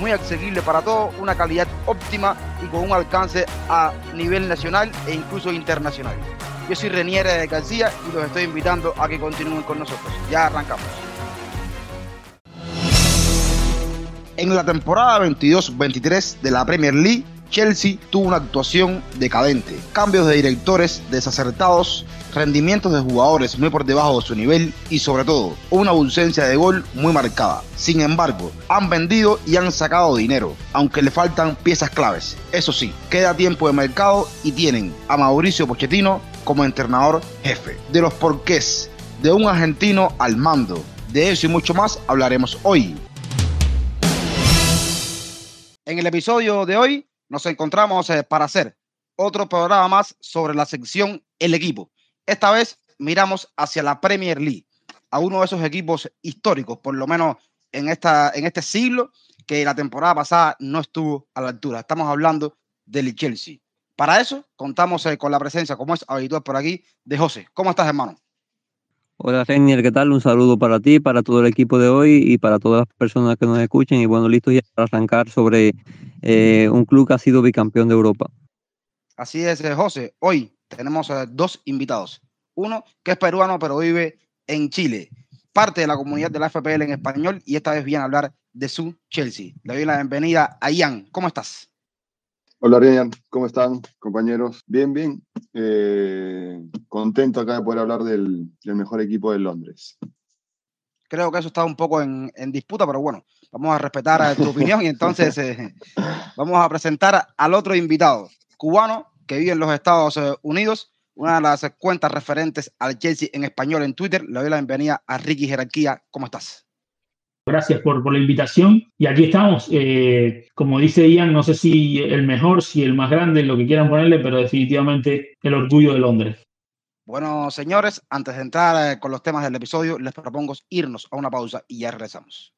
muy accesibles para todos, una calidad óptima y con un alcance a nivel nacional e incluso internacional. Yo soy Reniere García y los estoy invitando a que continúen con nosotros. Ya arrancamos. En la temporada 22-23 de la Premier League, Chelsea tuvo una actuación decadente, cambios de directores desacertados, rendimientos de jugadores muy por debajo de su nivel y sobre todo una ausencia de gol muy marcada. Sin embargo, han vendido y han sacado dinero, aunque le faltan piezas claves. Eso sí, queda tiempo de mercado y tienen a Mauricio Pochettino como entrenador jefe. De los porqués de un argentino al mando. De eso y mucho más hablaremos hoy. En el episodio de hoy nos encontramos eh, para hacer otro programa más sobre la sección El equipo. Esta vez miramos hacia la Premier League, a uno de esos equipos históricos, por lo menos en, esta, en este siglo, que la temporada pasada no estuvo a la altura. Estamos hablando del Chelsea. Para eso contamos eh, con la presencia, como es habitual por aquí, de José. ¿Cómo estás, hermano? Hola, Renier, ¿qué tal? Un saludo para ti, para todo el equipo de hoy y para todas las personas que nos escuchen. Y bueno, listos ya para arrancar sobre eh, un club que ha sido bicampeón de Europa. Así es, eh, José. Hoy tenemos dos invitados. Uno que es peruano, pero vive en Chile, parte de la comunidad de la FPL en español y esta vez viene a hablar de su Chelsea. Le doy la bienvenida a Ian. ¿Cómo estás? Hola, Ryan, ¿cómo están, compañeros? Bien, bien. Eh, contento acá de poder hablar del, mejor equipo de Londres. Creo que eso está un poco en, disputa, pero bueno, vamos a respetar tu opinión y entonces eh, vamos a presentar al otro invitado, cubano que vive en los Estados Unidos, una de las cuentas referentes al Chelsea en español en Twitter. Le doy la bienvenida a Ricky Jerarquía. ¿Cómo estás? Gracias por, por la invitación. Y aquí estamos. Eh, como dice Ian, no sé si el mejor, si el más grande, lo que quieran ponerle, pero definitivamente el orgullo de Londres. Bueno, señores, antes de entrar eh, con los temas del episodio, les propongo irnos a una pausa y ya regresamos.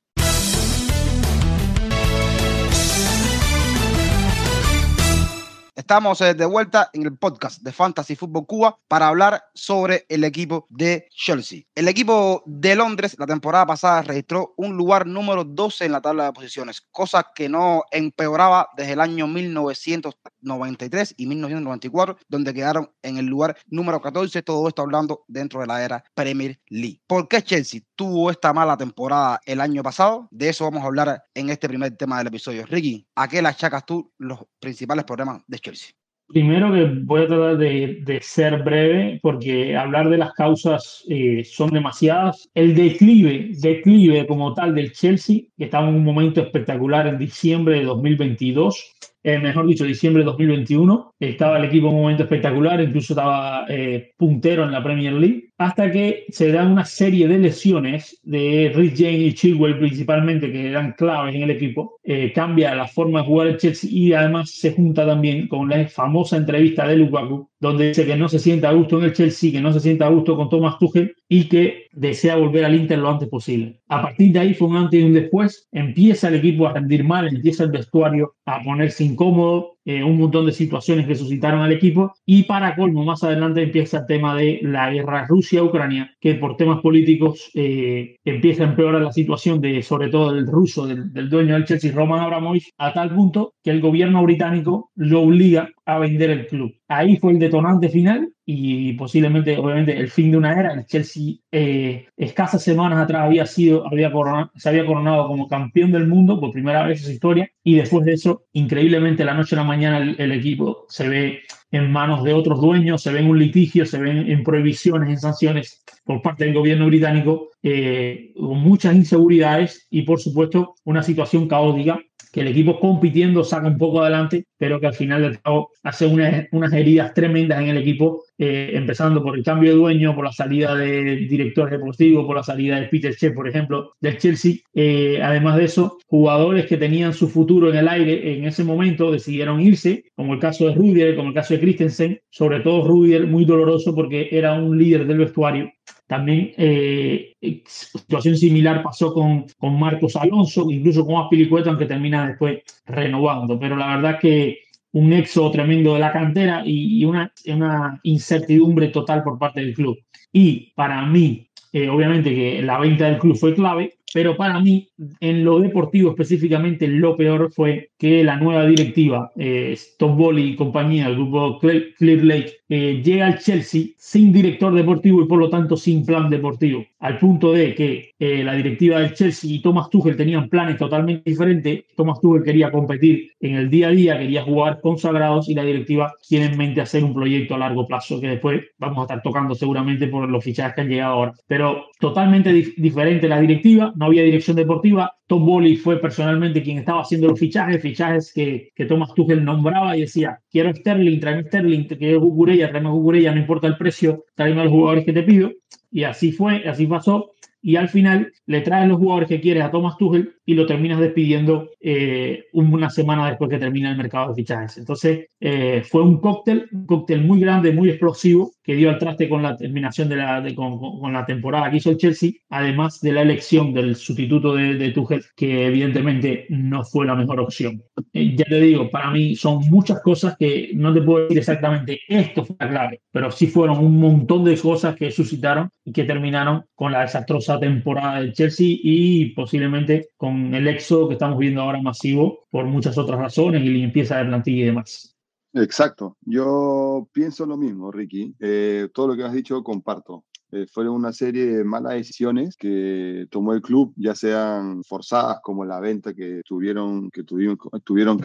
Estamos eh, de vuelta en el podcast de Fantasy Football Cuba para hablar sobre el equipo de Chelsea. El equipo de Londres la temporada pasada registró un lugar número 12 en la tabla de posiciones, cosa que no empeoraba desde el año 1993 y 1994, donde quedaron en el lugar número 14. Todo esto hablando dentro de la era Premier League. ¿Por qué Chelsea tuvo esta mala temporada el año pasado? De eso vamos a hablar en este primer tema del episodio. Ricky, ¿a qué le achacas tú los principales problemas de Chelsea? Primero que voy a tratar de, ser breve porque hablar de las causas eh, son demasiadas. El declive, declive como tal del Chelsea, que estaba en un momento espectacular en diciembre de 2022, eh, mejor dicho, diciembre de 2021, estaba el equipo en un momento espectacular, incluso estaba eh, puntero en la Premier League hasta que se dan una serie de lesiones de Rich James y Chilwell principalmente, que eran claves en el equipo, eh, cambia la forma de jugar el Chelsea y además se junta también con la famosa entrevista de Lukaku, donde dice que no se siente a gusto en el Chelsea, que no se siente a gusto con Thomas Tuchel y que desea volver al Inter lo antes posible. A partir de ahí fue un antes y un después, empieza el equipo a rendir mal, empieza el vestuario a ponerse incómodo, eh, un montón de situaciones que suscitaron al equipo y para colmo más adelante empieza el tema de la guerra Rusia-Ucrania que por temas políticos eh, empieza a empeorar la situación de sobre todo del ruso, del, del dueño del Chelsea, Roman Abramovich, a tal punto que el gobierno británico lo obliga a vender el club. Ahí fue el detonante final y posiblemente, obviamente, el fin de una era. El Chelsea, eh, escasas semanas atrás, había sido, había se había coronado como campeón del mundo por primera vez en su historia. Y después de eso, increíblemente, la noche a la mañana, el, equipo se ve en manos de otros dueños, se ve en un litigio, se ven en prohibiciones, en sanciones por parte del gobierno británico eh, muchas inseguridades y, por supuesto, una situación caótica que el equipo compitiendo saca un poco adelante, pero que al final del hace unas, heridas tremendas en el equipo, eh, empezando por el cambio de dueño, por la salida de director deportivo, por la salida de Peter Che, por ejemplo, del Chelsea. Eh, además de eso, jugadores que tenían su futuro en el aire en ese momento decidieron irse, como el caso de Rudiger, como el caso de Christensen, sobre todo Rudiger, muy doloroso porque era un líder del vestuario también eh, situación similar pasó con, con Marcos Alonso, incluso con Aspilicueta, aunque termina después renovando. Pero la verdad que un éxodo tremendo de la cantera y, una, una incertidumbre total por parte del club. Y para mí, eh, obviamente que la venta del club fue clave, pero para mí, en lo deportivo específicamente, lo peor fue que la nueva directiva, eh, Tom Bolly y compañía, el grupo Clear Lake, eh, llega al Chelsea sin director deportivo y por lo tanto sin plan deportivo, al punto de que eh, la directiva del Chelsea y Thomas Tuchel tenían planes totalmente diferentes. Thomas Tuchel quería competir en el día a día, quería jugar consagrados y la directiva tiene en mente hacer un proyecto a largo plazo que después vamos a estar tocando seguramente por los fichajes que han llegado ahora. Pero totalmente diferente la directiva, no había dirección deportiva. Tom Bolly fue personalmente quien estaba haciendo los fichajes, fichajes que, que Thomas Tuchel nombraba y decía, quiero Sterling, tráeme Sterling, quiero Cucurella, tráeme Cucurella, no importa el precio, tráeme a los jugadores que te pido. Y así fue, así pasó y al final le traes los jugadores que quieres a Thomas Tuchel y lo terminas despidiendo eh, una semana después que termina el mercado de fichajes. Entonces, eh, fue un cóctel, un cóctel muy grande, muy explosivo, que dio al traste con la terminación de la, con, la temporada que hizo el Chelsea, además de la elección del sustituto de, de Tuchel, que evidentemente no fue la mejor opción. Eh, ya te digo, para mí son muchas cosas que no te puedo decir exactamente esto fue la clave, pero sí fueron un montón de cosas que suscitaron y que terminaron con la desastrosa temporada del Chelsea y posiblemente con el éxodo que estamos viendo ahora masivo por muchas otras razones y limpieza de plantilla y demás. Exacto, yo pienso lo mismo, Ricky. Eh, todo lo que has dicho comparto. Eh, fueron una serie de malas decisiones que tomó el club, ya sean forzadas como la venta que tuvieron que,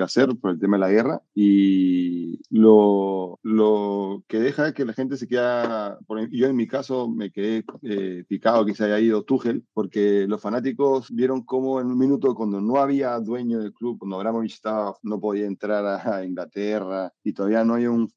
hacer por el tema de la guerra. Y lo, que deja es que la gente se queda, yo en mi caso me quedé eh, picado que se haya ido Tuchel porque los fanáticos vieron cómo en un minuto cuando no había dueño del club, cuando Abramovich estaba, no podía entrar a Inglaterra y todavía no hay un,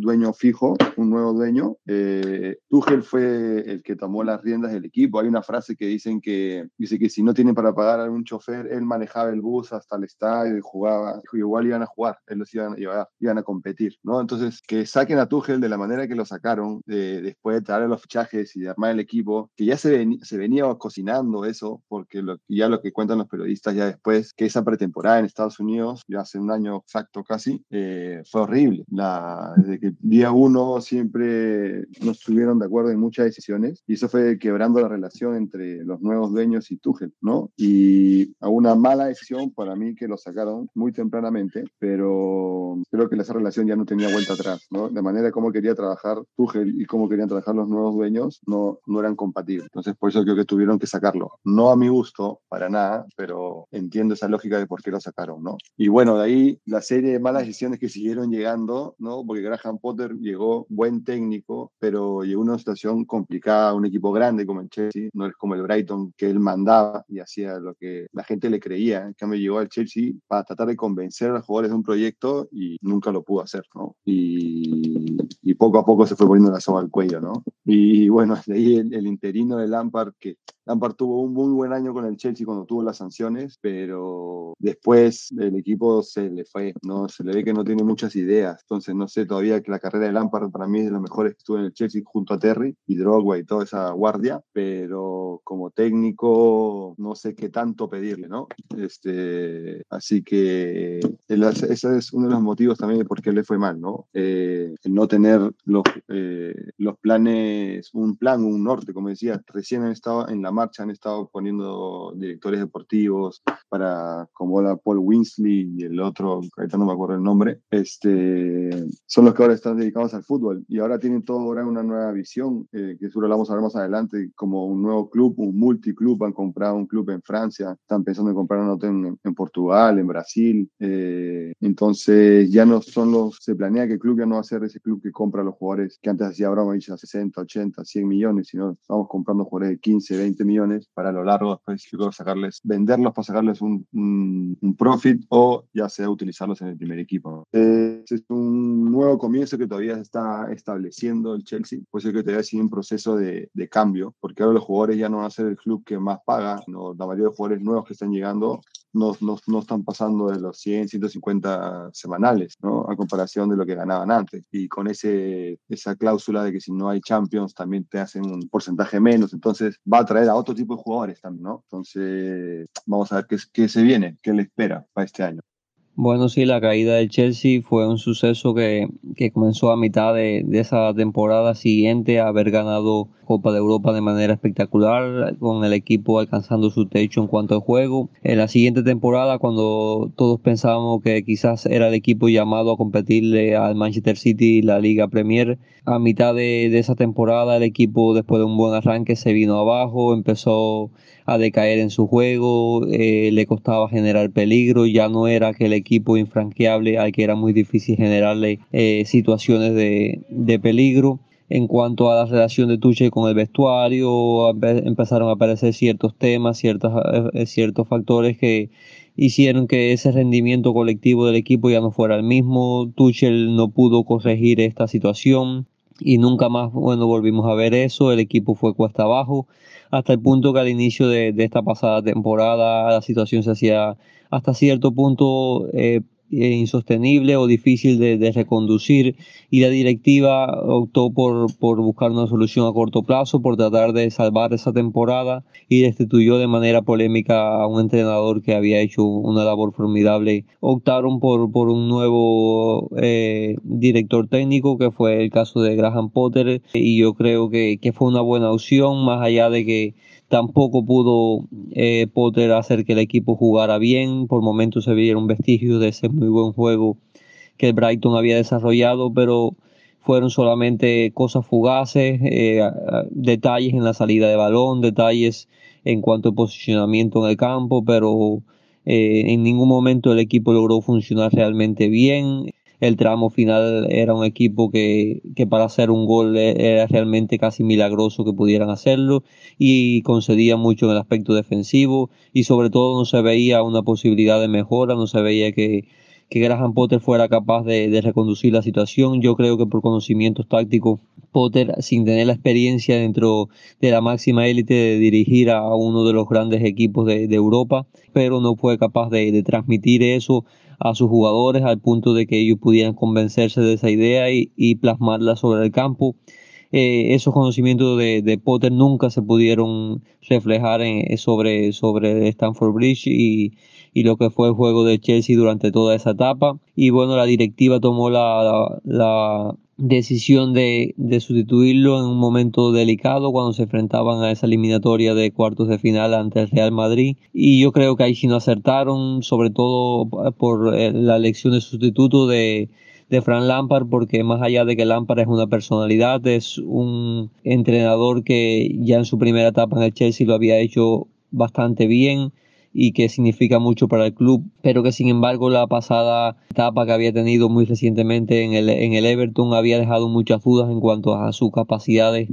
dueño fijo, un nuevo dueño, eh, fue el que tomó las riendas del equipo. Hay una frase que dicen que dice que si no tienen para pagar a un chofer, él manejaba el bus hasta el estadio y jugaba. Igual iban a jugar, él los iban, iban a competir, ¿no? Entonces, que saquen a Tuchel de la manera que lo sacaron, después de traer los fichajes y de armar el equipo, que ya se, se venía cocinando eso, porque lo, ya lo que cuentan los periodistas ya después, que esa pretemporada en Estados Unidos, ya hace un año exacto casi, eh, fue horrible. Desde que día uno siempre no estuvieron de acuerdo en muchas decisiones y eso fue quebrando la relación entre los nuevos dueños y Tuchel, ¿no? Y a una mala decisión para mí que lo sacaron muy tempranamente, pero creo que esa relación ya no tenía vuelta atrás, ¿no? De manera como quería trabajar Tuchel y cómo querían trabajar los nuevos dueños no, no eran compatibles. Entonces, por eso creo que tuvieron que sacarlo. No a mi gusto, para nada, pero entiendo esa lógica de por qué lo sacaron, ¿no? Y bueno, de ahí la serie de malas decisiones que siguieron llegando, ¿no? Porque Graham Potter llegó buen técnico, pero llegó una situación complicada un equipo grande como el Chelsea, no es como el Brighton que él mandaba y hacía lo que la gente le creía. En cambio, llegó al Chelsea para tratar de convencer a los jugadores de un proyecto y nunca lo pudo hacer, ¿no? Y, y poco a poco se fue poniendo la soga al cuello, ¿no? Y bueno, de ahí el, el interino de Lampard, que Lampard tuvo un muy buen año con el Chelsea cuando tuvo las sanciones, pero después el equipo se le fue, ¿no? Se le ve que no tiene muchas ideas. Entonces, no sé todavía que la carrera de Lampard para mí es de las mejores que estuvo en el Chelsea junto a Terry y Drogba y toda esa guardia, pero como técnico no sé qué tanto pedirle, ¿no? Este, así que ese es uno de los motivos también de por qué le fue mal, ¿no? Eh, no tener los, eh, los planes, un plan, un norte, como decía, recién han estado en la marcha, han estado poniendo directores deportivos para, como la Paul Winsley y el otro, ahorita no me acuerdo el nombre, este, son los que ahora están dedicados al fútbol y ahora tienen todo ahora una nueva visión, eh, que seguro la vamos a ver más adelante, como un nuevo club, un multiclub, han comprado un club en Francia, están pensando en comprar un hotel en, en Portugal, en Brasil, eh, entonces ya no son los, se planea que el club ya no va a ser ese club que compra a los jugadores que antes hacía Abramovich a 60, 80, 100 millones, sino estamos comprando jugadores de 15, 20 millones para a lo largo después sacarles, venderlos para sacarles un, un, profit o ya sea utilizarlos en el primer equipo. Eh, es un nuevo comienzo que todavía está estableciendo el Chelsea, puede ser que todavía sigue un proceso de, de, cambio, porque ahora los jugadores ya no van a ser el club que más paga, no, la mayoría de jugadores nuevos que están llegando no, no, no, están pasando de los 100, 150 semanales, ¿no? A comparación de lo que ganaban antes. Y con ese, esa cláusula de que si no hay Champions también te hacen un porcentaje menos. Entonces va a traer a otro tipo de jugadores también, ¿no? Entonces vamos a ver qué, qué se viene, qué le espera para este año. Bueno, sí, la caída del Chelsea fue un suceso que, que comenzó a mitad de, esa temporada siguiente a haber ganado Copa de Europa de manera espectacular, con el equipo alcanzando su techo en cuanto al juego. En la siguiente temporada, cuando todos pensábamos que quizás era el equipo llamado a competirle al Manchester City la Liga Premier, a mitad de, de esa temporada el equipo después de un buen arranque se vino abajo, empezó a decaer en su juego, eh, le costaba generar peligro, ya no era aquel equipo infranqueable al que era muy difícil generarle eh, situaciones de, de, peligro. En cuanto a la relación de Tuchel con el vestuario, empezaron a aparecer ciertos temas, ciertos, eh, ciertos factores que hicieron que ese rendimiento colectivo del equipo ya no fuera el mismo. Tuchel no pudo corregir esta situación y nunca más, bueno, volvimos a ver eso. El equipo fue cuesta abajo hasta el punto que al inicio de, esta pasada temporada la situación se hacía hasta cierto punto eh, insostenible o difícil de, reconducir y la directiva optó por, por, buscar una solución a corto plazo, por tratar de salvar esa temporada y destituyó de manera polémica a un entrenador que había hecho una labor formidable. Optaron por, por un nuevo eh, director técnico que fue el caso de Graham Potter y yo creo que, que fue una buena opción más allá de que Tampoco pudo eh, Potter hacer que el equipo jugara bien. Por momentos se vieron vestigios de ese muy buen juego que el Brighton había desarrollado, pero fueron solamente cosas fugaces, eh, detalles en la salida de balón, detalles en cuanto al posicionamiento en el campo, pero eh, en ningún momento el equipo logró funcionar realmente bien el tramo final era un equipo que, que, para hacer un gol e, era realmente casi milagroso que pudieran hacerlo y concedía mucho en el aspecto defensivo y sobre todo no se veía una posibilidad de mejora, no se veía que, que Graham Potter fuera capaz de, de, reconducir la situación. Yo creo que por conocimientos tácticos, Potter, sin tener la experiencia dentro de la máxima élite de dirigir a uno de los grandes equipos de, de Europa, pero no fue capaz de, de transmitir eso a sus jugadores al punto de que ellos pudieran convencerse de esa idea y, y plasmarla sobre el campo. Eh, esos conocimientos de, de, Potter nunca se pudieron reflejar en, sobre, sobre Stanford Bridge y, y, lo que fue el juego de Chelsea durante toda esa etapa. Y bueno, la directiva tomó la, la, decisión de, de, sustituirlo en un momento delicado cuando se enfrentaban a esa eliminatoria de cuartos de final ante el Real Madrid y yo creo que ahí sí no acertaron sobre todo por eh, la elección de sustituto de, de Fran Lampard porque más allá de que Lampard es una personalidad es un entrenador que ya en su primera etapa en el Chelsea lo había hecho bastante bien y que significa mucho para el club, pero que sin embargo la pasada etapa que había tenido muy recientemente en el, en el Everton había dejado muchas dudas en cuanto a sus capacidades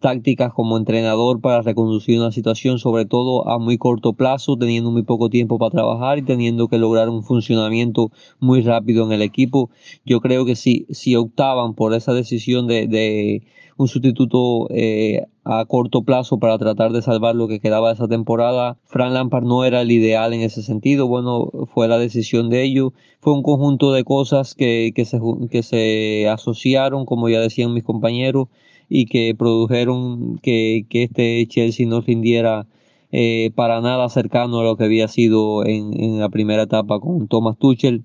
tácticas como entrenador para reconducir una situación, sobre todo a muy corto plazo, teniendo muy poco tiempo para trabajar y teniendo que lograr un funcionamiento muy rápido en el equipo. Yo creo que si, si optaban por esa decisión de, de un sustituto eh, a corto plazo para tratar de salvar lo que quedaba de esa temporada. Fran Lampard no era el ideal en ese sentido, bueno, fue la decisión de ellos. Fue un conjunto de cosas que, que, se, que se asociaron, como ya decían mis compañeros, y que produjeron que, que este Chelsea no rindiera eh, para nada cercano a lo que había sido en, en la primera etapa con Thomas Tuchel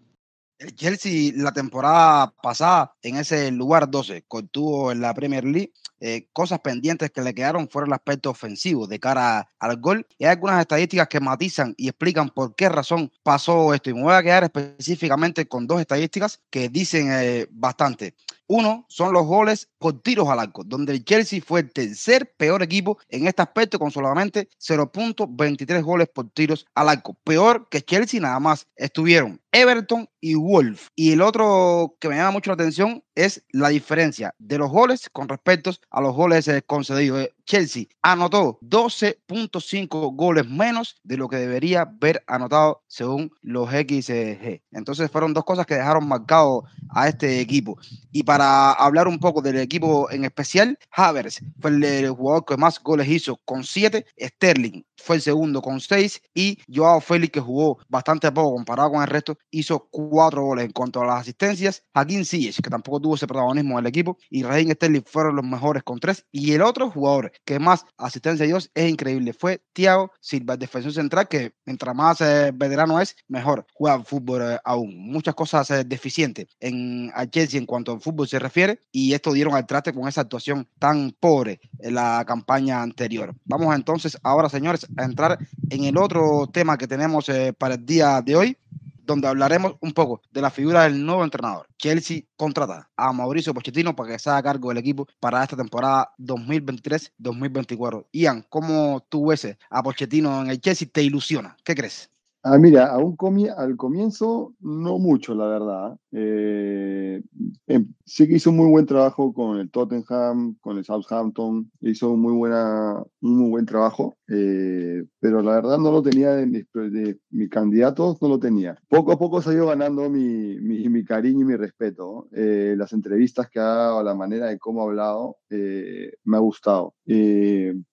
El Chelsea la temporada pasada en ese lugar 12, contuvo en la Premier League, eh, cosas pendientes que le quedaron fueron el aspecto ofensivo de cara al gol. Y hay algunas estadísticas que matizan y explican por qué razón pasó esto. Y me voy a quedar específicamente con dos estadísticas que dicen eh, bastante. Uno son los goles por tiros al arco, donde el Chelsea fue el tercer peor equipo en este aspecto con solamente 0.23 goles por tiros al arco. Peor que Chelsea nada más. Estuvieron Everton y Wolf. Y el otro que me llama mucho la atención es la diferencia de los goles con respecto a los goles eh, concedidos. Chelsea anotó 12.5 goles menos de lo que debería haber anotado según los XG. Entonces fueron dos cosas que dejaron marcado a este equipo. Y para hablar un poco del equipo en especial, Havers fue el, jugador que más goles hizo con 7, Sterling fue el segundo con 6 y Joao Félix que jugó bastante poco comparado con el resto, hizo 4 goles en cuanto a las asistencias. Joaquín Ziyech, que tampoco tuvo ese protagonismo en el equipo, y Raheem Sterling fueron los mejores con 3. Y el otro jugador que más asistencia dio es increíble. Fue Thiago Silva, defensor central, que mientras más eh, veterano es, mejor juega fútbol eh, aún. Muchas cosas eh, deficientes en Chelsea en cuanto al fútbol se refiere, y esto dieron al traste con esa actuación tan pobre en la campaña anterior. Vamos entonces ahora, señores, a entrar en el otro tema que tenemos para el día de hoy donde hablaremos un poco de la figura del nuevo entrenador. Chelsea contrata a Mauricio Pochettino para que sea a cargo del equipo para esta temporada 2023-2024. Ian, ¿cómo tú ves a Pochettino en el Chelsea? ¿Te ilusiona? ¿Qué crees? Ah, mira, aún al comienzo no mucho, la verdad. Eh, em, sí que hizo un muy buen trabajo con el Tottenham, con el Southampton, hizo un muy, buena, un muy buen trabajo, eh, pero la verdad no lo tenía de mis, de mis, candidatos, no lo tenía. Poco a poco se ha ido ganando mi, mi, mi cariño y mi respeto. Eh, las entrevistas que ha dado, la manera de cómo ha hablado, me ha gustado.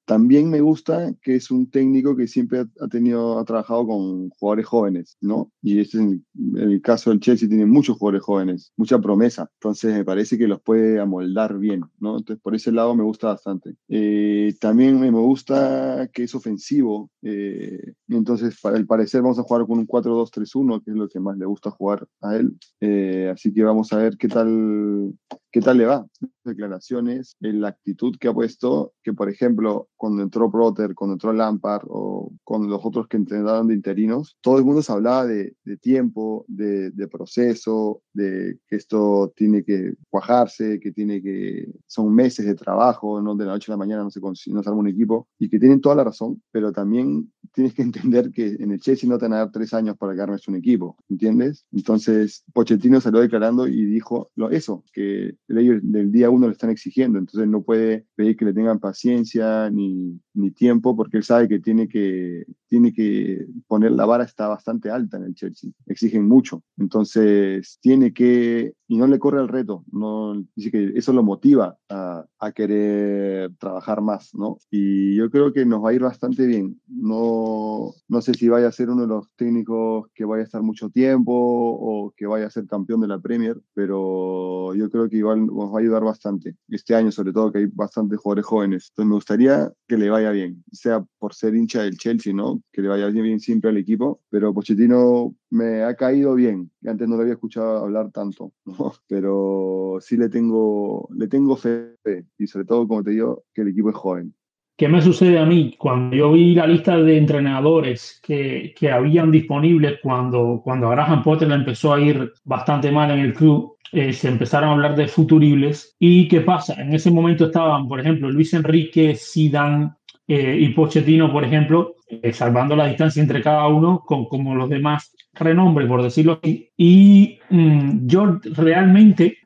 También me gusta que es un técnico que siempre ha, tenido, ha trabajado con jugadores jóvenes, ¿no? Y este en, el caso del Chelsea tiene muchos jugadores jóvenes, mucha promesa. Entonces me parece que los puede amoldar bien, ¿no? Entonces por ese lado me gusta bastante. Eh, también me gusta que es ofensivo. Eh, entonces, al parecer vamos a jugar con un 4-2-3-1, que es lo que más le gusta jugar a él. Eh, así que vamos a ver qué tal, qué tal le va. Declaraciones, la actitud que ha puesto, que por ejemplo, cuando entró Proter, cuando entró Lampard o con los otros que entrenaron de interinos, todo el mundo se hablaba de, tiempo, de, proceso, de que esto tiene que cuajarse, que tiene que, son meses de trabajo, no de la noche a la mañana no se, no se arma un equipo, y que tienen toda la razón, pero también tienes que entender que en el Chelsea no te van a dar tres años para que armes un equipo, ¿entiendes? Entonces, Pochettino salió declarando y dijo lo, eso, que ellos del día uno le están exigiendo, entonces no puede pedir que le tengan paciencia ni, ni tiempo porque él sabe que tiene que, tiene que poner la vara está bastante alta en el Chelsea, exigen mucho, entonces tiene que, y no le corre el reto, no, dice que eso lo motiva a, a querer trabajar más, ¿no? Y yo creo que nos va a ir bastante bien, no, no sé si vaya a ser uno de los técnicos que vaya a estar mucho tiempo o que vaya a ser campeón de la Premier, pero yo creo que igual nos va a ayudar bastante, este año sobre todo que hay bastantes jugadores jóvenes, entonces me gustaría que le vaya bien, sea por ser hincha del Chelsea, ¿no? Que le vaya bien siempre al equipo, pero Pochettino me ha caído bien, antes no lo había escuchado hablar tanto. Pero sí le tengo, le tengo fe y sobre todo, como te digo, que el equipo es joven. ¿Qué me sucede a mí? Cuando yo vi la lista de entrenadores que, que habían disponibles cuando, cuando Graham Potter empezó a ir bastante mal en el club, eh, se empezaron a hablar de futuribles. ¿Y qué pasa? En ese momento estaban, por ejemplo, Luis Enrique, Zidane eh, y Pochettino, por ejemplo, eh, salvando la distancia entre cada uno, con como los demás renombre, por decirlo así. Y mm, yo realmente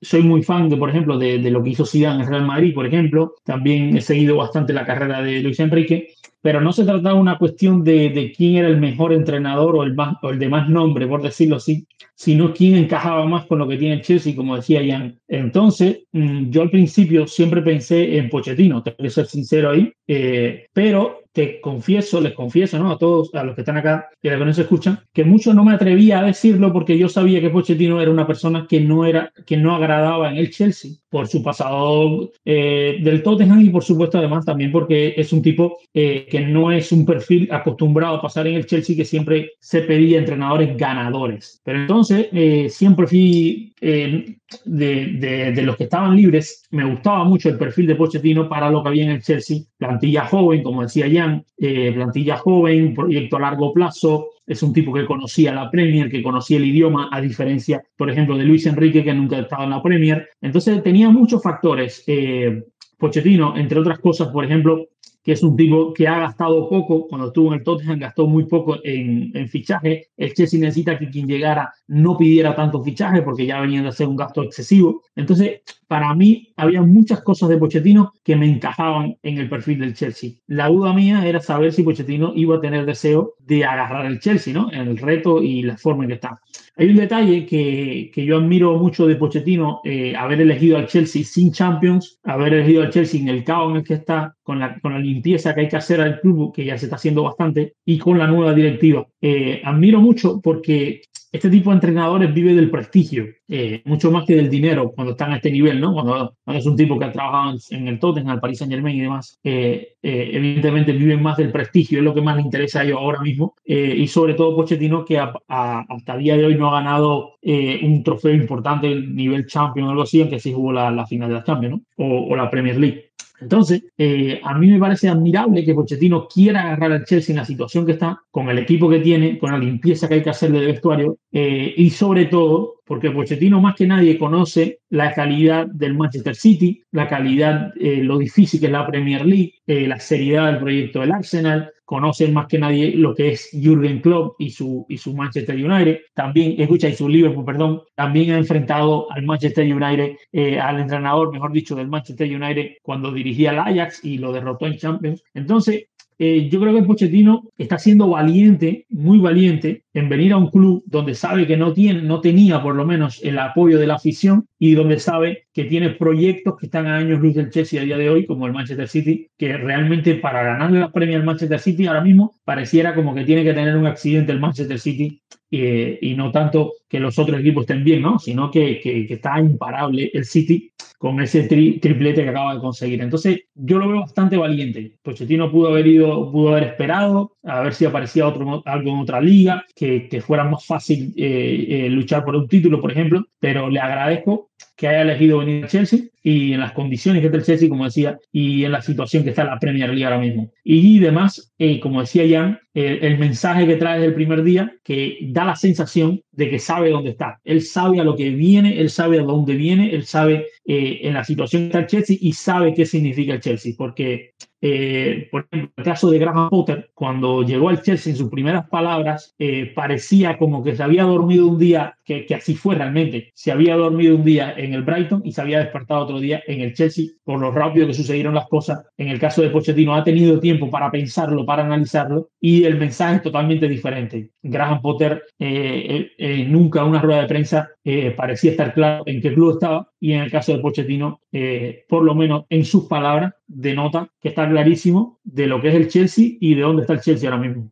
soy muy fan, de, por ejemplo, de, de, lo que hizo Zidane en Real Madrid, por ejemplo. También he seguido bastante la carrera de Luis Enrique pero no se trataba de una cuestión de, de, quién era el mejor entrenador o el, más, o el de más nombre, por decirlo así, sino quién encajaba más con lo que tiene Chelsea, como decía Jan. Entonces, mm, yo al principio siempre pensé en Pochettino, tengo que ser sincero ahí, Eh, pero te confieso, les confieso, ¿no? A todos, a los que están acá y a los que no se escuchan, que mucho no me atrevía a decirlo porque yo sabía que Pochettino era una persona que no era, que no agradaba en el Chelsea por su pasado eh, del Tottenham y por supuesto además también porque es un tipo eh, que no es un perfil acostumbrado a pasar en el Chelsea que siempre se pedía entrenadores ganadores. Pero entonces eh, siempre fui de, de, de, los que estaban libres, me gustaba mucho el perfil de Pochettino para lo que había en el Chelsea, plantilla joven, como decía ya eh, plantilla joven, proyecto a largo plazo. Es un tipo que conocía la Premier, que conocía el idioma, a diferencia, por ejemplo, de Luis Enrique, que nunca estaba en la Premier. Entonces tenía muchos factores. Eh, Pochettino, entre otras cosas, por ejemplo, que es un tipo que ha gastado poco, cuando estuvo en el Tottenham gastó muy poco en, fichaje. El Chelsea necesita que quien llegara no pidiera tanto fichaje porque ya venían de hacer un gasto excesivo. Entonces, para mí, había muchas cosas de Pochettino que me encajaban en el perfil del Chelsea. La duda mía era saber si Pochettino iba a tener deseo de agarrar el Chelsea, ¿no? En el reto y la forma en que está. Hay un detalle que, que yo admiro mucho de Pochettino, eh, haber elegido al Chelsea sin Champions, haber elegido al Chelsea en el caos en el que está, con la, con la limpieza que hay que hacer al club, que ya se está haciendo bastante, y con la nueva directiva. Eh, admiro mucho porque este tipo de entrenadores vive del prestigio, eh, mucho más que del dinero cuando están a este nivel, ¿no? Cuando, cuando es un tipo que ha trabajado en el Tottenham, el Paris Saint Germain y demás, eh, eh, evidentemente viven más del prestigio, es lo que más les interesa a ellos ahora mismo. Eh, y sobre todo Pochettino, que a, a, hasta el día de hoy no ha ganado eh, un trofeo importante, el nivel Champions o algo así, aunque sí jugó la, la final de la Champions, ¿no? O, o la Premier League. Entonces, eh, a mí me parece admirable que Pochettino quiera agarrar al Chelsea en la situación que está, con el equipo que tiene, con la limpieza que hay que hacer del vestuario eh, y sobre todo porque Pochettino más que nadie conoce la calidad del Manchester City, la calidad, eh, lo difícil que es la Premier League, la seriedad del proyecto del Arsenal, conocen más que nadie lo que es Jürgen Klopp y su, y su Manchester United. También, escucha, y su Liverpool, perdón, también ha enfrentado al Manchester United, eh, al entrenador, mejor dicho, del Manchester United cuando dirigía al Ajax y lo derrotó en Champions. Entonces, eh, yo creo que Pochettino está siendo valiente, muy valiente, en venir a un club donde sabe que no, tiene, no tenía por lo menos el apoyo de la afición y donde sabe que tiene proyectos que están a años luz del Chelsea a día de hoy, como el Manchester City, que realmente para ganarle la premia al Manchester City ahora mismo pareciera como que tiene que tener un accidente el Manchester City eh, y no tanto que los otros equipos estén bien, ¿no? sino que, que, que está imparable el City con ese tri, triplete que acaba de conseguir. Entonces, yo lo veo bastante valiente. Pochettino pudo haber ido, pudo haber esperado, a ver si aparecía otro, algo en otra liga, que, que fuera más fácil eh, eh, luchar por un título, por ejemplo, pero le agradezco que haya elegido venir a Chelsea y en las condiciones que está el Chelsea, como decía, y en la situación que está la Premier League ahora mismo. Y además, eh, como decía Jan, el, el, mensaje que trae desde el primer día, que da la sensación de que sabe dónde está. Él sabe a lo que viene, él sabe a dónde viene, él sabe eh, en la situación que está el Chelsea y sabe qué significa el Chelsea, porque eh, por ejemplo, el caso de Graham Potter, cuando llegó al Chelsea en sus primeras palabras, eh, parecía como que se había dormido un día, que, así fue realmente, se había dormido un día en el Brighton y se había despertado otro día en el Chelsea por lo rápido que sucedieron las cosas. En el caso de Pochettino ha tenido tiempo para pensarlo, para analizarlo y el mensaje es totalmente diferente. Graham Potter eh, nunca en una rueda de prensa parecía estar claro en qué club estaba y en el caso de Pochettino, eh, por lo menos en sus palabras, denota que está clarísimo de lo que es el Chelsea y de dónde está el Chelsea ahora mismo.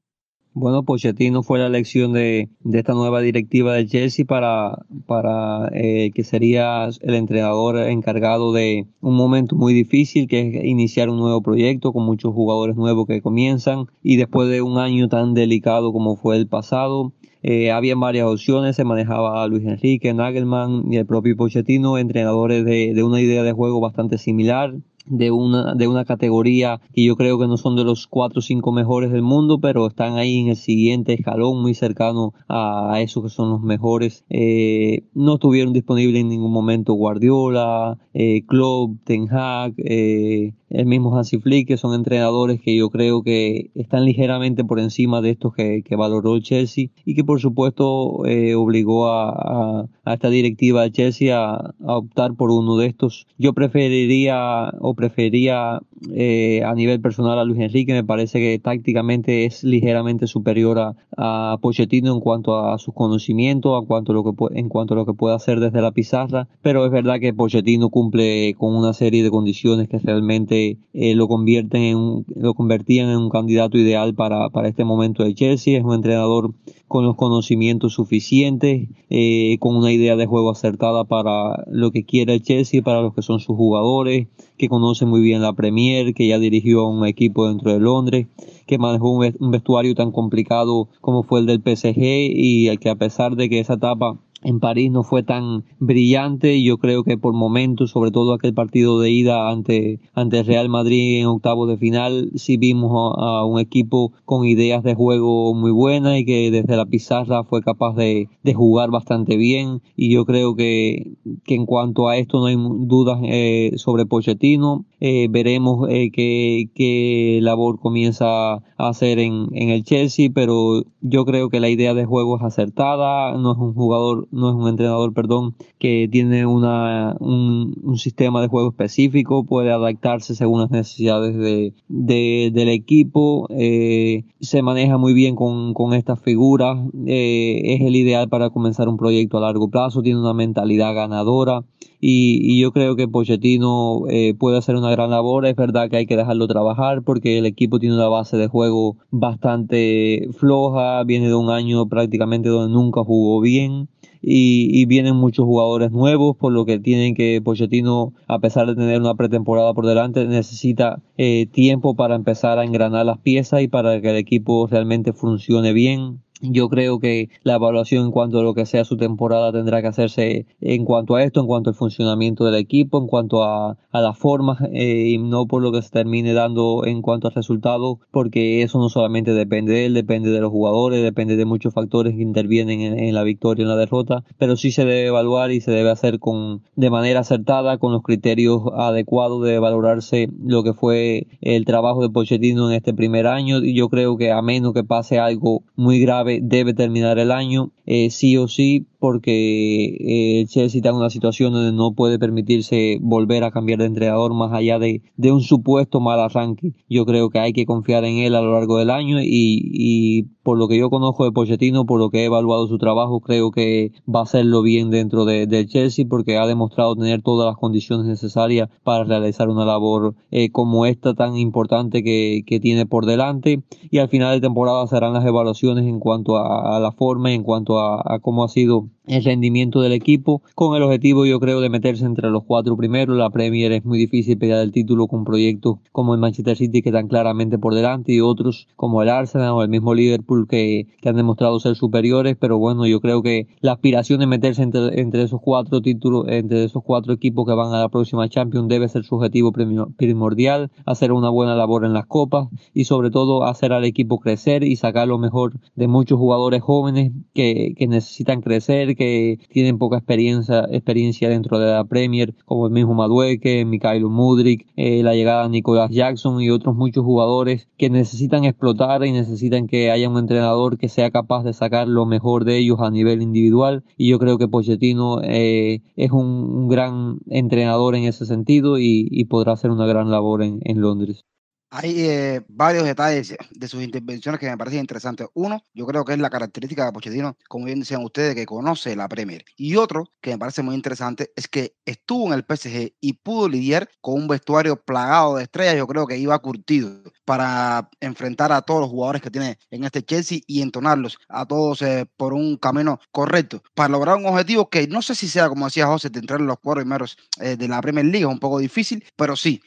Bueno, Pochettino fue la elección de, de esta nueva directiva del Chelsea para, para eh, que sería el entrenador encargado de un momento muy difícil, que es iniciar un nuevo proyecto con muchos jugadores nuevos que comienzan y después de un año tan delicado como fue el pasado, eh, había varias opciones, se manejaba Luis Enrique, Nagelman y el propio Pochettino, entrenadores de, de una idea de juego bastante similar, de una, de una categoría que yo creo que no son de los cuatro o cinco mejores del mundo, pero están ahí en el siguiente escalón, muy cercano a esos que son los mejores. Eh, no estuvieron disponibles en ningún momento Guardiola, eh, Klopp, Ten Hag, eh, el mismo Hansi Flick, que son entrenadores que yo creo que están ligeramente por encima de estos que, valoró el Chelsea y que por supuesto eh, obligó a, esta directiva de Chelsea a, optar por uno de estos. Yo preferiría o prefería eh, a nivel personal a Luis Enrique, me parece que tácticamente es ligeramente superior a, a Pochettino en cuanto a sus conocimientos, en cuanto a lo que en cuanto a lo que puede hacer desde la pizarra, pero es verdad que Pochettino cumple con una serie de condiciones que realmente eh, lo convierten en lo convertían en un candidato ideal para, para este momento de Chelsea, es un entrenador con los conocimientos suficientes, eh, con una idea de juego acertada para lo que quiere el Chelsea, para los que son sus jugadores, que conoce muy bien la Premier, que ya dirigió un equipo dentro de Londres, que manejó un vestuario tan complicado como fue el del PSG y que a pesar de que esa etapa en París no fue tan brillante. Yo creo que por momentos, sobre todo aquel partido de ida ante, ante Real Madrid en octavos de final, sí vimos a, un equipo con ideas de juego muy buenas y que desde la pizarra fue capaz de, de jugar bastante bien. Y yo creo que, que, en cuanto a esto no hay dudas eh, sobre Pochettino. Eh, veremos eh, qué, qué, labor comienza a hacer en, en el Chelsea, pero yo creo que la idea de juego es acertada. No es un jugador no es un entrenador, perdón, que tiene una, un, sistema de juego específico, puede adaptarse según las necesidades de, del equipo, eh, se maneja muy bien con, con estas figuras, eh, es el ideal para comenzar un proyecto a largo plazo, tiene una mentalidad ganadora. Y, yo creo que Pochettino eh, puede hacer una gran labor. Es verdad que hay que dejarlo trabajar porque el equipo tiene una base de juego bastante floja. Viene de un año prácticamente donde nunca jugó bien y, vienen muchos jugadores nuevos, por lo que tienen que Pochettino, a pesar de tener una pretemporada por delante, necesita eh, tiempo para empezar a engranar las piezas y para que el equipo realmente funcione bien. Yo creo que la evaluación en cuanto a lo que sea su temporada tendrá que hacerse en cuanto a esto, en cuanto al funcionamiento del equipo, en cuanto a, a las formas eh, y no por lo que se termine dando en cuanto al resultado, porque eso no solamente depende de él, depende de los jugadores, depende de muchos factores que intervienen en, la victoria y en la derrota, pero sí se debe evaluar y se debe hacer con de manera acertada, con los criterios adecuados de valorarse lo que fue el trabajo de Pochettino en este primer año y yo creo que a menos que pase algo muy grave debe, terminar el año eh, sí o sí porque eh, Chelsea está en una situación donde no puede permitirse volver a cambiar de entrenador más allá de, de, un supuesto mal arranque. Yo creo que hay que confiar en él a lo largo del año y, y por lo que yo conozco de Pochettino, por lo que he evaluado su trabajo, creo que va a hacerlo bien dentro del de Chelsea porque ha demostrado tener todas las condiciones necesarias para realizar una labor eh, como esta tan importante que, que, tiene por delante y al final de temporada serán las evaluaciones en cuanto a, a la forma, en cuanto a, a cómo ha sido el rendimiento del equipo. Con el objetivo yo creo de meterse entre los cuatro primeros. La Premier es muy difícil pegar el título con proyectos como el Manchester City que están claramente por delante y otros como el Arsenal o el mismo Liverpool que, que han demostrado ser superiores. Pero bueno yo creo que la aspiración de meterse entre, entre esos cuatro títulos entre esos cuatro equipos que van a la próxima Champions debe ser su objetivo primordial. Hacer una buena labor en las copas y sobre todo hacer al equipo crecer y sacar lo mejor de muchos jugadores jóvenes que, que necesitan crecer que tienen poca experiencia, experiencia dentro de la Premier, como el mismo Madueque, Mikhailo Mudrik, eh, la llegada de Nicolas Jackson y otros muchos jugadores que necesitan explotar y necesitan que haya un entrenador que sea capaz de sacar lo mejor de ellos a nivel individual. Y yo creo que Pochettino eh, es un, gran entrenador en ese sentido y, podrá hacer una gran labor en Londres. Hay eh, varios detalles de sus intervenciones que me parecen interesantes. Uno, yo creo que es la característica de Pochettino, como bien decían ustedes, que conoce la Premier. Y otro, que me parece muy interesante, es que estuvo en el PSG y pudo lidiar con un vestuario plagado de estrellas. Yo creo que iba curtido para enfrentar a todos los jugadores que tiene en este Chelsea y entonarlos a todos eh, por un camino correcto para lograr un objetivo que no sé si sea, como decía José, de entrar en los cuatro primeros eh, de la Premier League, es un poco difícil, pero sí,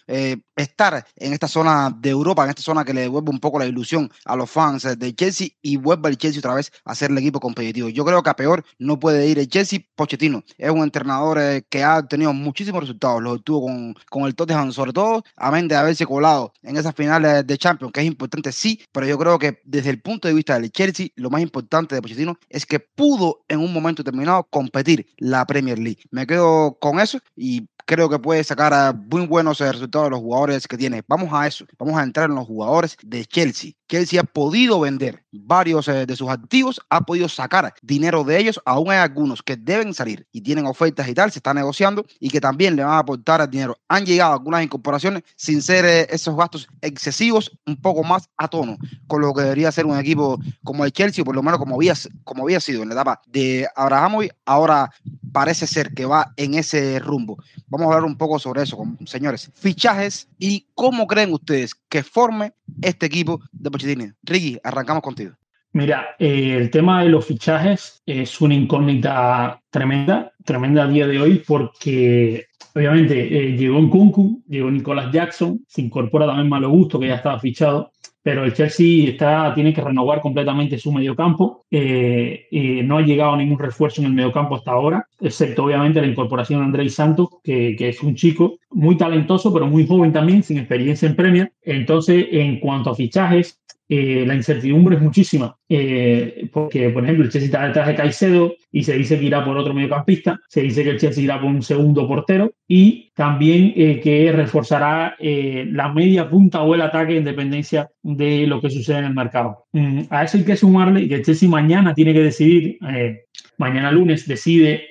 estar en esta zona de Europa, en esta zona que le devuelve un poco la ilusión a los fans de Chelsea y vuelve el Chelsea otra vez a ser el equipo competitivo. Yo creo que a peor no puede ir el Chelsea. Pochettino es un entrenador eh, que ha tenido muchísimos resultados, los tuvo con, con el Tottenham, sobre todo, amén de haberse colado en esas finales de Champions, que es importante, sí, pero yo creo que desde el punto de vista del Chelsea, lo más importante de Pochettino es que pudo en un momento determinado competir la Premier League. Me quedo con eso y creo que puede sacar muy buenos resultados de los jugadores que tiene. Vamos a eso, vamos a entrar en los jugadores de Chelsea. Que él sí ha podido vender varios eh, de sus activos, ha podido sacar dinero de ellos. Aún hay algunos que deben salir y tienen ofertas y tal, se está negociando y que también le van a aportar dinero. Han llegado algunas incorporaciones sin ser eh, esos gastos excesivos, un poco más a tono con lo que debería ser un equipo como el Chelsea, por lo menos como había, como había sido en la etapa de Abrahamovic. Ahora parece ser que va en ese rumbo. Vamos a hablar un poco sobre eso, señores. Fichajes y cómo creen ustedes que forme este equipo de Pochettino. Ricky, arrancamos contigo. Mira, eh, el tema de los fichajes es una incógnita tremenda, tremenda a día de hoy, porque obviamente eh, llegó en Kunku, llegó Nicolas Jackson, se incorpora también Malo Gusto, que ya estaba fichado, pero el Chelsea está, tiene que renovar completamente su mediocampo. Eh, no ha llegado ningún refuerzo en el mediocampo hasta ahora, excepto obviamente la incorporación de Andrés Santos, que, que, es un chico muy talentoso, pero muy joven también, sin experiencia en Premier. Entonces, en cuanto a fichajes, eh, la incertidumbre es muchísima, eh, porque, por ejemplo, el Chelsea está detrás de Caicedo y se dice que irá por otro mediocampista, se dice que el Chelsea irá por un segundo portero y también eh, que reforzará la media punta o el ataque en dependencia de lo que sucede en el mercado. Mm, a eso hay que sumarle que el Chelsea mañana tiene que decidir, mañana lunes decide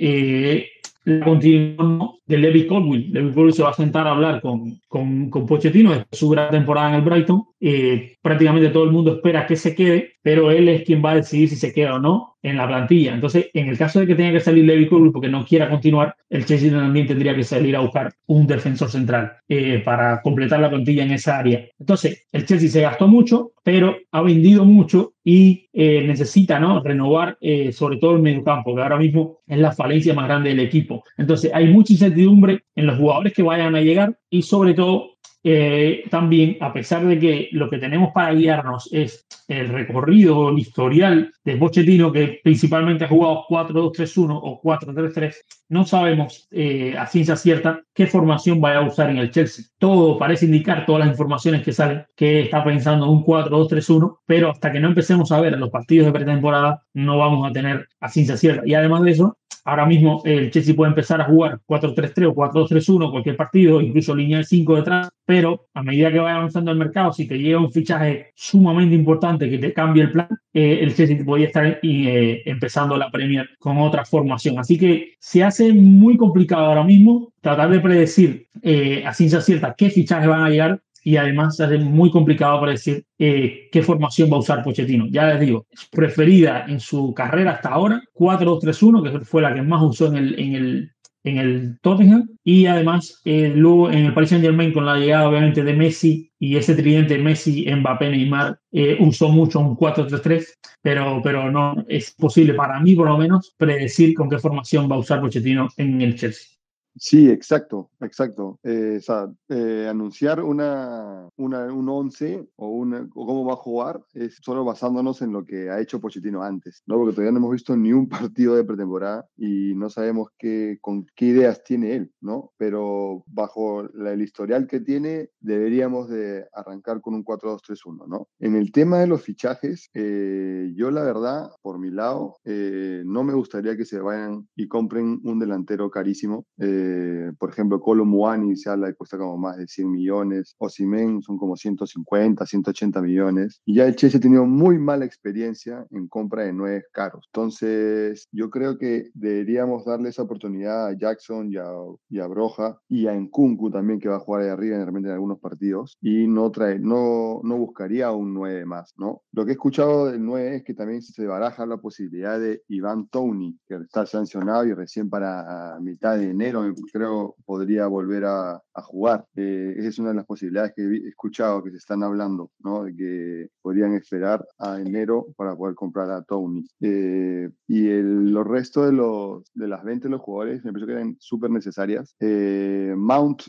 la continuación de Levi Colwill. Levi Colwill se va a sentar a hablar con, con, con Pochettino de su gran temporada en el Brighton. Eh, prácticamente todo el mundo espera que se quede, pero él es quien va a decidir si se queda o no en la plantilla. Entonces, en el caso de que tenga que salir Levi Colwill porque no quiera continuar, el Chelsea también tendría que salir a buscar un defensor central eh, para completar la plantilla en esa área. Entonces, el Chelsea se gastó mucho, pero ha vendido mucho y eh, necesita ¿no? renovar sobre todo el mediocampo, que ahora mismo es la falencia más grande del equipo. Entonces, hay mucha incertidumbre en los jugadores que vayan a llegar y sobre todo eh, también, a pesar de que lo que tenemos para guiarnos es el recorrido, el historial de Pochettino, que principalmente ha jugado 4-2-3-1 o 4-3-3, no sabemos eh, a ciencia cierta qué formación vaya a usar en el Chelsea. Todo parece indicar, todas las informaciones que salen, que está pensando en un 4-2-3-1, pero hasta que no empecemos a ver los partidos de pretemporada, no vamos a tener a ciencia cierta. Y además de eso, Ahora mismo el Chelsea puede empezar a jugar 4-3-3 o 4-2-3-1 cualquier partido, incluso línea de 5 detrás, pero a medida que vaya avanzando el mercado, si te llega un fichaje sumamente importante que te cambie el plan, eh, el Chelsea podría estar eh, empezando la Premier con otra formación. Así que se hace muy complicado ahora mismo tratar de predecir eh, a ciencia cierta qué fichajes van a llegar y además se hace muy complicado para decir eh, qué formación va a usar Pochettino. Ya les digo, preferida en su carrera hasta ahora, 4-2-3-1, que fue la que más usó en el, en el, en el Tottenham, y además eh, luego en el Paris Saint Germain con la llegada obviamente de Messi y ese tridente Messi, Mbappé, Neymar, eh, usó mucho un 4-3-3, pero, pero no es posible para mí por lo menos predecir con qué formación va a usar Pochettino en el Chelsea. Sí, exacto, exacto. Eh, eh, anunciar una, una, un 11 o, cómo va a jugar es solo basándonos en lo que ha hecho Pochettino antes, ¿no? Porque todavía no hemos visto ni un partido de pretemporada y no sabemos qué, con qué ideas tiene él, ¿no? Pero bajo el historial que tiene, deberíamos de arrancar con un 4-2-3-1, ¿no? En el tema de los fichajes, eh, yo la verdad, por mi lado, no me gustaría que se vayan y compren un delantero carísimo. Eh, eh, por ejemplo, Colo Muani se habla de cuesta como más de 100 millones, Osimen son como 150, 180 millones, y ya el Chelsea ha tenido muy mala experiencia en compra de nueve caros. Entonces, yo creo que deberíamos darle esa oportunidad a Jackson y a, y a Broja y a Nkunku también, que va a jugar ahí arriba en algunos partidos, y no, trae, no, no buscaría un 9 más, ¿no? Lo que he escuchado del 9 es que también se baraja la posibilidad de Iván Tony, que está sancionado y recién para mitad de enero creo podría volver a, jugar. Eh, esa es una de las posibilidades que he escuchado que se están hablando, ¿no? De que podrían esperar a enero para poder comprar a Tony. Eh, y el, los restos de, los, de las ventas de los jugadores me pareció que eran súper necesarias. Eh, Mount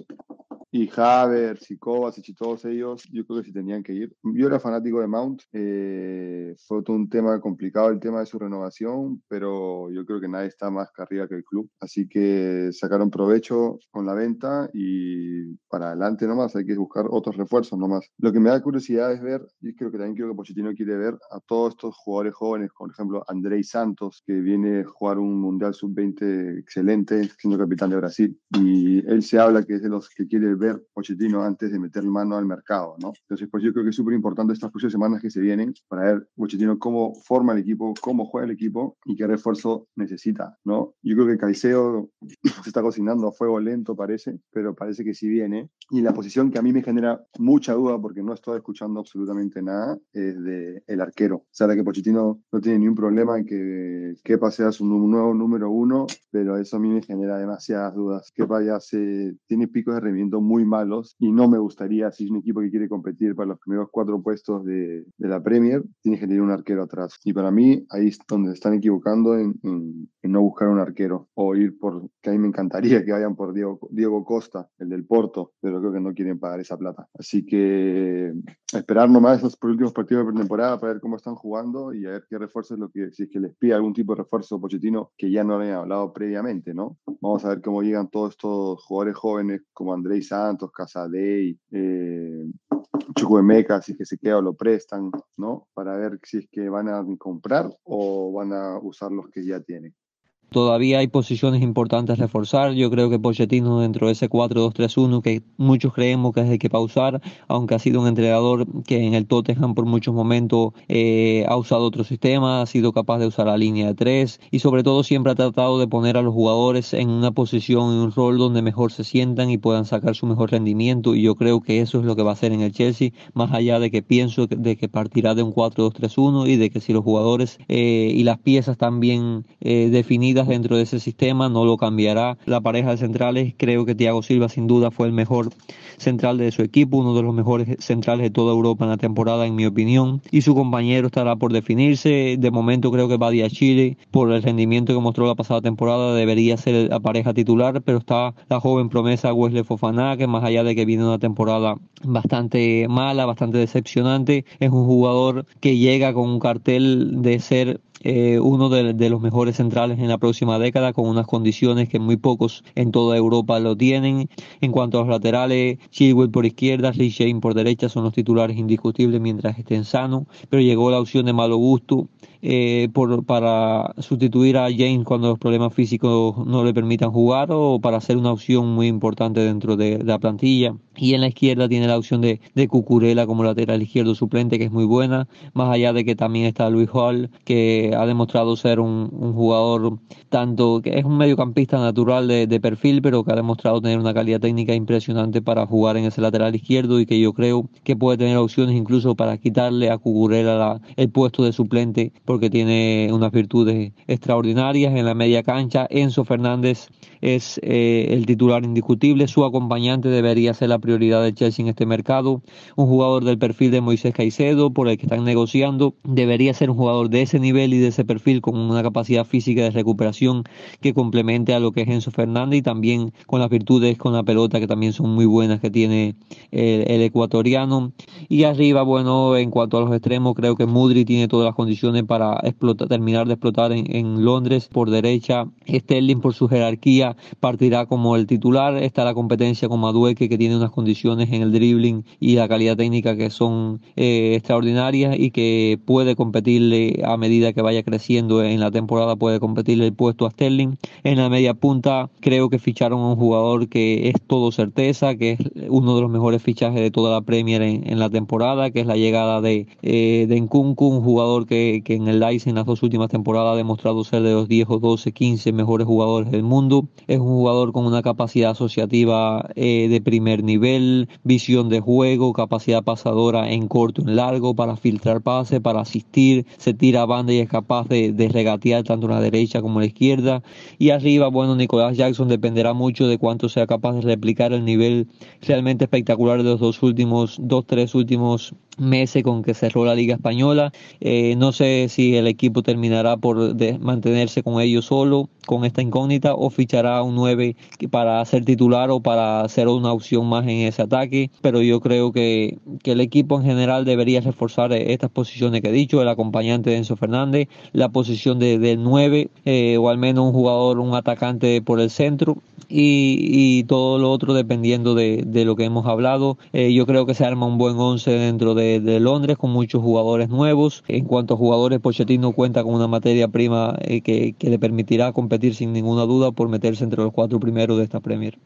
y Havers y Kovacic y todos ellos, yo creo que sí tenían que ir. Yo era fanático de Mount, eh, fue todo un tema complicado el tema de su renovación, pero yo creo que nadie está más que arriba que el club, así que sacaron provecho con la venta y para adelante nomás hay que buscar otros refuerzos nomás. Lo que me da curiosidad es ver, y creo que también creo que Pochettino quiere ver a todos estos jugadores jóvenes, por ejemplo Andrei Santos, que viene a jugar un Mundial Sub-20 excelente, siendo capitán de Brasil, y él se habla que es de los que quiere ver Pochettino antes de meter mano al mercado, ¿no? Entonces, pues yo creo que es súper importante estas próximas semanas que se vienen para ver Pochettino cómo forma el equipo, cómo juega el equipo y qué refuerzo necesita, ¿no? Yo creo que Caicedo se está cocinando a fuego lento, parece, pero parece que sí viene. Y la posición que a mí me genera mucha duda, porque no estoy escuchando absolutamente nada, es de el arquero. O sea, que Pochettino no tiene ni un problema en que Kepa sea su nuevo número uno, pero eso a mí me genera demasiadas dudas. Kepa ya se, tiene picos de rendimiento muy malos y no me gustaría, si es un equipo que quiere competir para los primeros cuatro puestos de, de la Premier, tiene que tener un arquero atrás. Y para mí, ahí es donde están equivocando en, en, no buscar un arquero o ir por, que a mí me encantaría que vayan por Diego, Diego Costa, el del Porto, pero creo que no quieren pagar esa plata. Así que esperar nomás esos últimos partidos de pretemporada para ver cómo están jugando y a ver qué refuerzo es lo que, si es que les pide algún tipo de refuerzo Pochettino que ya no habían hablado previamente, ¿no? Vamos a ver cómo llegan todos estos jugadores jóvenes como Andrés Santos, Casadei, eh, Chukwemeka, si es que se queda o lo prestan, ¿no? Para ver si es que van a comprar o van a usar los que ya tienen. Todavía hay posiciones importantes a reforzar. Yo creo que Pochettino dentro de ese 4-2-3-1 que muchos creemos que es el que pausar, aunque ha sido un entrenador que en el Tottenham por muchos momentos eh, ha usado otro sistema, ha sido capaz de usar la línea de tres y sobre todo siempre ha tratado de poner a los jugadores en una posición, en un rol donde mejor se sientan y puedan sacar su mejor rendimiento y yo creo que eso es lo que va a hacer en el Chelsea, más allá de que pienso de que partirá de un 4-2-3-1 y de que si los jugadores eh, y las piezas están bien eh, definidas dentro de ese sistema, no lo cambiará. La pareja de centrales, creo que Thiago Silva sin duda fue el mejor central de su equipo, uno de los mejores centrales de toda Europa en la temporada, en mi opinión, y su compañero estará por definirse. De momento creo que Badia Chile, por el rendimiento que mostró la pasada temporada, debería ser la pareja titular, pero está la joven promesa Wesley Fofana, que más allá de que viene una temporada bastante mala, bastante decepcionante, es un jugador que llega con un cartel de ser eh, uno de, los mejores centrales en la próxima década, con unas condiciones que muy pocos en toda Europa lo tienen. En cuanto a los laterales, Chilwell por izquierda, Lee Shane por derecha son los titulares indiscutibles mientras estén sanos, pero llegó la opción de malo gusto eh, por, para sustituir a James cuando los problemas físicos no le permitan jugar o para hacer una opción muy importante dentro de, la plantilla. Y en la izquierda tiene la opción de, de Cucurella como lateral izquierdo suplente, que es muy buena, más allá de que también está Luis Hall, que ha demostrado ser un, un jugador tanto que es un mediocampista natural de, de, perfil, pero que ha demostrado tener una calidad técnica impresionante para jugar en ese lateral izquierdo y que yo creo que puede tener opciones incluso para quitarle a Cucurella el puesto de suplente porque tiene unas virtudes extraordinarias en la media cancha. Enzo Fernández es eh, el titular indiscutible, su acompañante debería ser la prioridad del Chelsea en este mercado. Un jugador del perfil de Moisés Caicedo, por el que están negociando, debería ser un jugador de ese nivel y de ese perfil con una capacidad física de recuperación que complemente a lo que es Enzo Fernández y también con las virtudes con la pelota que también son muy buenas que tiene el ecuatoriano. Y arriba, bueno, en cuanto a los extremos, creo que Mudri tiene todas las condiciones para para terminar de explotar en, Londres por derecha. Sterling por su jerarquía partirá como el titular. Está la competencia con Madueque que tiene unas condiciones en el dribbling y la calidad técnica que son eh, extraordinarias y que puede competirle a medida que vaya creciendo en la temporada, puede competirle el puesto a Sterling. En la media punta creo que ficharon a un jugador que es todo certeza, que es uno de los mejores fichajes de toda la Premier en, la temporada, que es la llegada de, eh, de Nkunku, un jugador que, que en el Leipzig en las dos últimas temporadas ha demostrado ser de los 10 o 12, 15 mejores jugadores del mundo. Es un jugador con una capacidad asociativa eh, de primer nivel, visión de juego, capacidad pasadora en corto, en largo, para filtrar pases, para asistir, se tira a banda y es capaz de, de regatear tanto en la derecha como en la izquierda. Y arriba, bueno, Nicolás Jackson dependerá mucho de cuánto sea capaz de replicar el nivel realmente espectacular de los dos últimos, dos, tres últimos meses con que cerró la Liga Española. Eh, no sé si el equipo terminará por mantenerse con ellos solo, con esta incógnita, o fichará un 9 para ser titular o para ser una opción más en ese ataque. Pero yo creo que, que el equipo en general debería reforzar estas posiciones que he dicho, el acompañante de Enzo Fernández, la posición de, del 9, eh, o al menos un jugador, un atacante por el centro, y, todo lo otro dependiendo de, lo que hemos hablado. Eh, yo creo que se arma un buen 11 dentro de, Londres con muchos jugadores nuevos. En cuanto a jugadores, Pochettino cuenta con una materia prima eh, que, que le permitirá competir sin ninguna duda por meterse entre los cuatro primeros de esta Premier.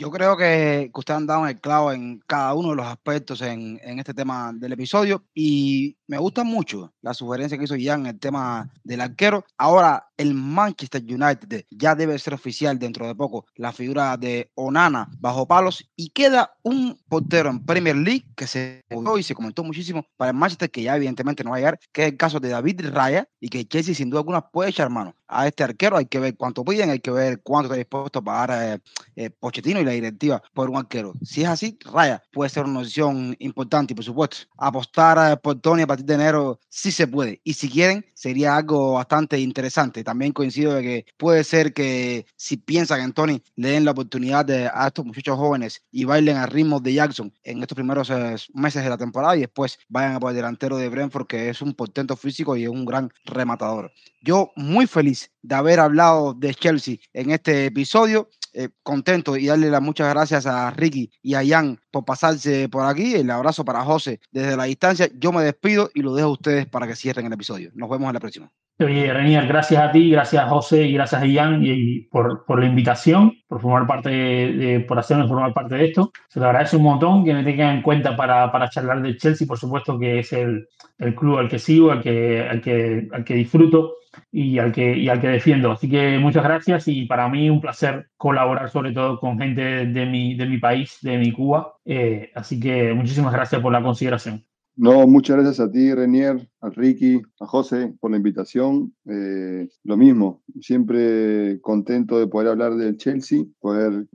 Yo creo que, ustedes han dado el clavo en cada uno de los aspectos en, este tema del episodio y me gusta mucho la sugerencia que hizo Jan en el tema del arquero. Ahora, el Manchester United ya debe ser oficial dentro de poco la figura de Onana bajo palos y queda un portero en Premier League que se movió y se comentó muchísimo para el Manchester que ya evidentemente no va a llegar, que es el caso de David Raya y que Chelsea sin duda alguna puede echar mano a este arquero. Hay que ver cuánto piden, hay que ver cuánto está dispuesto a pagar eh, eh Pochettino y la directiva por un arquero. Si es así, Raya puede ser una opción importante por supuesto apostar por Tony a partir de enero sí se puede. Y si quieren, sería algo bastante interesante. También coincido de que puede ser que si piensan en Tony, le den la oportunidad de, a estos muchachos jóvenes y bailen al ritmo de Jackson en estos primeros eh, meses de la temporada y después vayan a por el delantero de Brentford, que es un portento físico y es un gran rematador. Yo muy feliz de haber hablado de Chelsea en este episodio. Eh, contento y darle las muchas gracias a Ricky y a Jan por pasarse por aquí. El abrazo para José desde la distancia. Yo me despido y lo dejo a ustedes para que cierren el episodio. Nos vemos en la próxima. Oye, Renier, gracias a ti, gracias a José y gracias a Jan y, por, por, la invitación, por formar parte de, por hacernos formar parte de esto. Se lo agradece un montón que me tengan en cuenta para, para charlar del Chelsea, por supuesto que es el, el club al que sigo, al que, al que, al que disfruto y al que, y al que defiendo. Así que muchas gracias y para mí un placer colaborar sobre todo con gente de mi, de mi país, de mi Cuba. Eh, así que muchísimas gracias por la consideración. No, muchas gracias a ti, Renier, a Ricky, a José por la invitación. Eh, lo mismo, siempre contento de poder hablar del Chelsea, poder,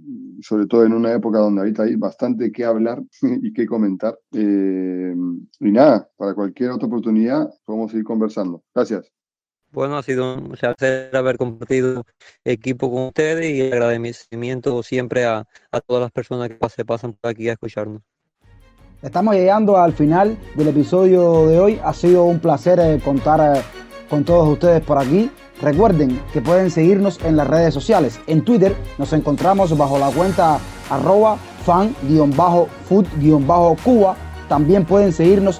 sobre todo en una época donde ahorita hay bastante que hablar y que comentar. Eh, y nada, para cualquier otra oportunidad podemos seguir conversando. Gracias. Bueno, ha sido un placer haber compartido equipo con ustedes y agradecimiento siempre a, todas las personas que se pasan por aquí a escucharnos. Estamos llegando al final del episodio de hoy. Ha sido un placer eh, contar eh, con todos ustedes por aquí. Recuerden que pueden seguirnos en las redes sociales. En Twitter nos encontramos bajo la cuenta arroba fan-food-cuba. También pueden seguirnos